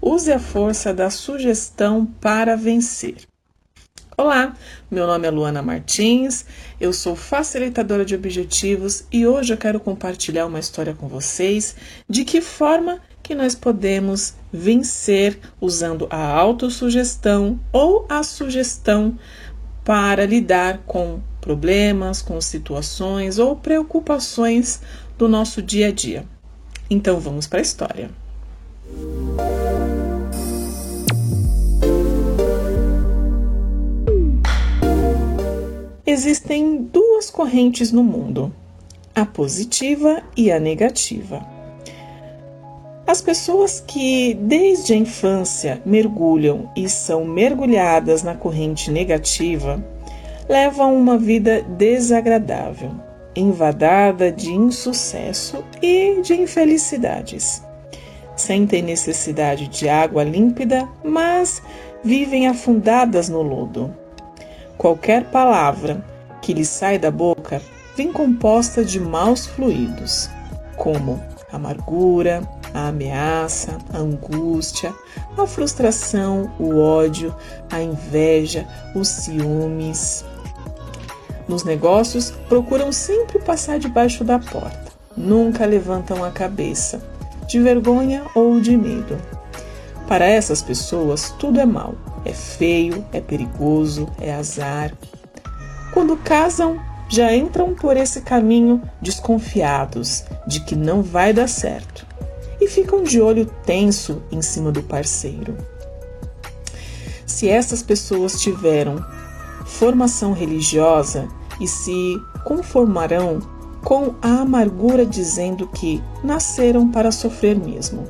Use a força da sugestão para vencer. Olá, meu nome é Luana Martins, eu sou facilitadora de objetivos e hoje eu quero compartilhar uma história com vocês de que forma que nós podemos vencer usando a autossugestão ou a sugestão para lidar com problemas, com situações ou preocupações do nosso dia a dia. Então vamos para a história. Existem duas correntes no mundo, a positiva e a negativa. As pessoas que desde a infância mergulham e são mergulhadas na corrente negativa levam uma vida desagradável, invadada de insucesso e de infelicidades. Sentem necessidade de água límpida, mas vivem afundadas no lodo Qualquer palavra que lhe sai da boca vem composta de maus fluidos, como amargura, a ameaça, a angústia, a frustração, o ódio, a inveja, os ciúmes. Nos negócios, procuram sempre passar debaixo da porta, nunca levantam a cabeça, de vergonha ou de medo. Para essas pessoas, tudo é mal é feio, é perigoso, é azar. Quando casam, já entram por esse caminho desconfiados de que não vai dar certo e ficam de olho tenso em cima do parceiro. Se essas pessoas tiveram formação religiosa e se conformarão com a amargura dizendo que nasceram para sofrer mesmo,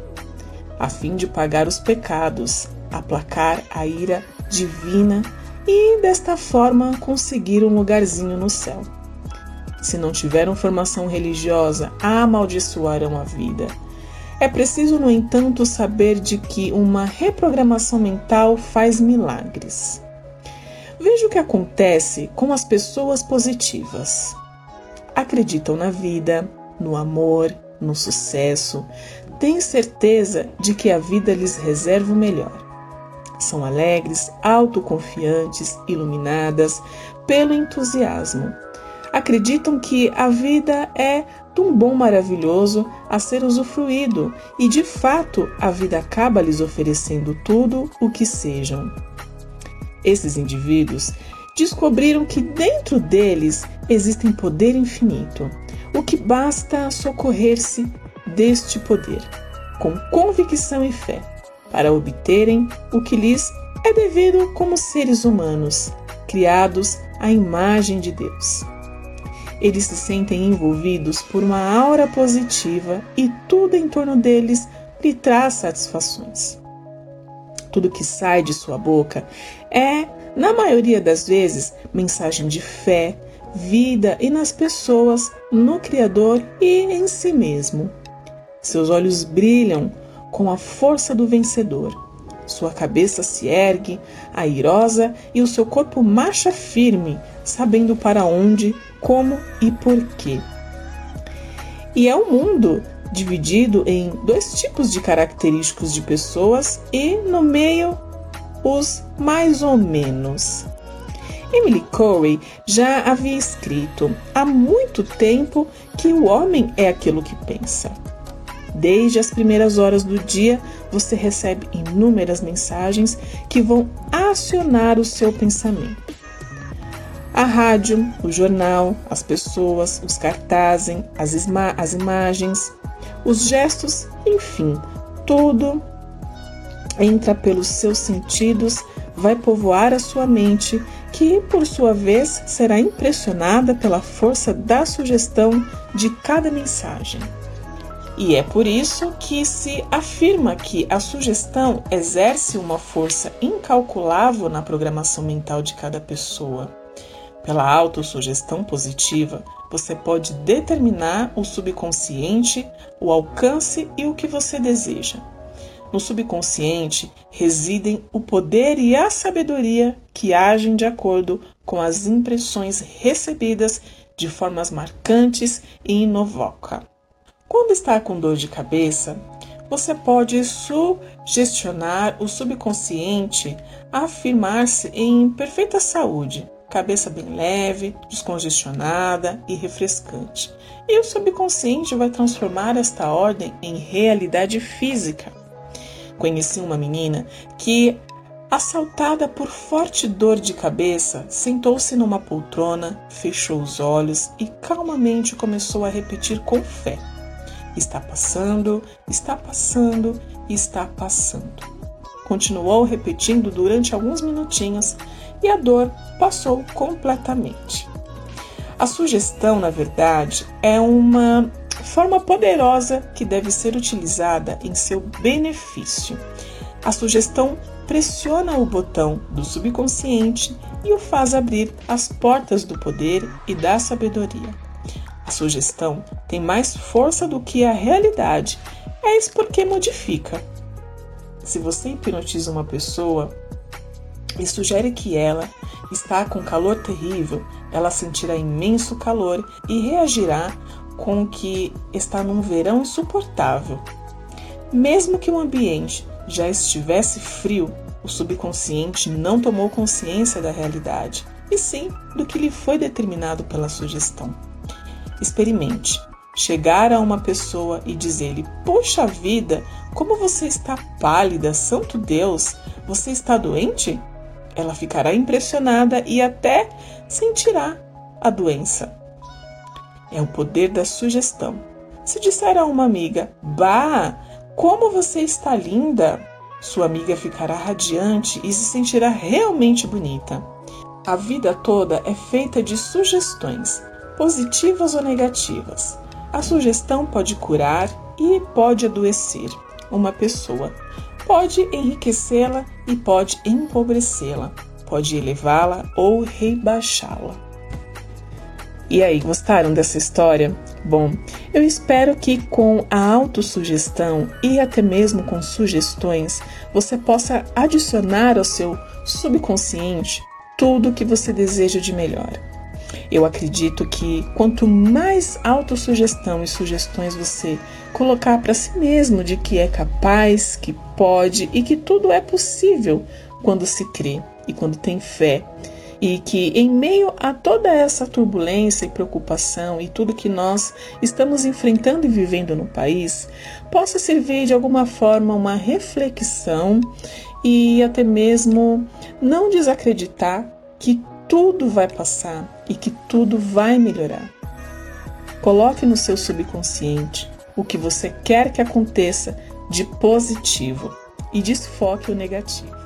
a fim de pagar os pecados aplacar a ira divina e, desta forma, conseguir um lugarzinho no céu. Se não tiveram formação religiosa, amaldiçoarão a vida. É preciso, no entanto, saber de que uma reprogramação mental faz milagres. Veja o que acontece com as pessoas positivas. Acreditam na vida, no amor, no sucesso, têm certeza de que a vida lhes reserva o melhor. São alegres, autoconfiantes, iluminadas pelo entusiasmo. Acreditam que a vida é um bom maravilhoso a ser usufruído e, de fato, a vida acaba lhes oferecendo tudo o que sejam. Esses indivíduos descobriram que dentro deles existe poder infinito, o que basta socorrer-se deste poder, com convicção e fé para obterem o que lhes é devido como seres humanos, criados à imagem de Deus. Eles se sentem envolvidos por uma aura positiva e tudo em torno deles lhe traz satisfações. Tudo que sai de sua boca é, na maioria das vezes, mensagem de fé, vida e nas pessoas, no Criador e em si mesmo. Seus olhos brilham com a força do vencedor. Sua cabeça se ergue, airosa, e o seu corpo marcha firme, sabendo para onde, como e por quê. E é um mundo dividido em dois tipos de característicos de pessoas e, no meio, os mais ou menos. Emily Corey já havia escrito há muito tempo que o homem é aquilo que pensa. Desde as primeiras horas do dia, você recebe inúmeras mensagens que vão acionar o seu pensamento. A rádio, o jornal, as pessoas, os cartazes, as, as imagens, os gestos, enfim, tudo entra pelos seus sentidos, vai povoar a sua mente, que por sua vez será impressionada pela força da sugestão de cada mensagem. E é por isso que se afirma que a sugestão exerce uma força incalculável na programação mental de cada pessoa. Pela autossugestão positiva, você pode determinar o subconsciente, o alcance e o que você deseja. No subconsciente residem o poder e a sabedoria que agem de acordo com as impressões recebidas de formas marcantes e inovocas. Quando está com dor de cabeça, você pode sugestionar o subconsciente a afirmar-se em perfeita saúde, cabeça bem leve, descongestionada e refrescante. E o subconsciente vai transformar esta ordem em realidade física. Conheci uma menina que, assaltada por forte dor de cabeça, sentou-se numa poltrona, fechou os olhos e calmamente começou a repetir com fé: Está passando, está passando, está passando. Continuou repetindo durante alguns minutinhos e a dor passou completamente. A sugestão, na verdade, é uma forma poderosa que deve ser utilizada em seu benefício. A sugestão pressiona o botão do subconsciente e o faz abrir as portas do poder e da sabedoria. A sugestão tem mais força do que a realidade, é isso porque modifica. Se você hipnotiza uma pessoa e sugere que ela está com calor terrível, ela sentirá imenso calor e reagirá com que está num verão insuportável. Mesmo que o ambiente já estivesse frio, o subconsciente não tomou consciência da realidade, e sim do que lhe foi determinado pela sugestão. Experimente chegar a uma pessoa e dizer-lhe: Puxa vida, como você está pálida, santo Deus, você está doente? Ela ficará impressionada e até sentirá a doença. É o poder da sugestão. Se disser a uma amiga: Bah, como você está linda! Sua amiga ficará radiante e se sentirá realmente bonita. A vida toda é feita de sugestões, positivas ou negativas. A sugestão pode curar e pode adoecer uma pessoa, pode enriquecê-la e pode empobrecê-la, pode elevá-la ou rebaixá-la. E aí, gostaram dessa história? Bom, eu espero que com a autossugestão e até mesmo com sugestões, você possa adicionar ao seu subconsciente tudo o que você deseja de melhor. Eu acredito que quanto mais autossugestão e sugestões você colocar para si mesmo de que é capaz, que pode e que tudo é possível quando se crê e quando tem fé, e que em meio a toda essa turbulência e preocupação e tudo que nós estamos enfrentando e vivendo no país, possa servir de alguma forma uma reflexão e até mesmo não desacreditar que tudo vai passar e que tudo vai melhorar. Coloque no seu subconsciente o que você quer que aconteça de positivo e desfoque o negativo.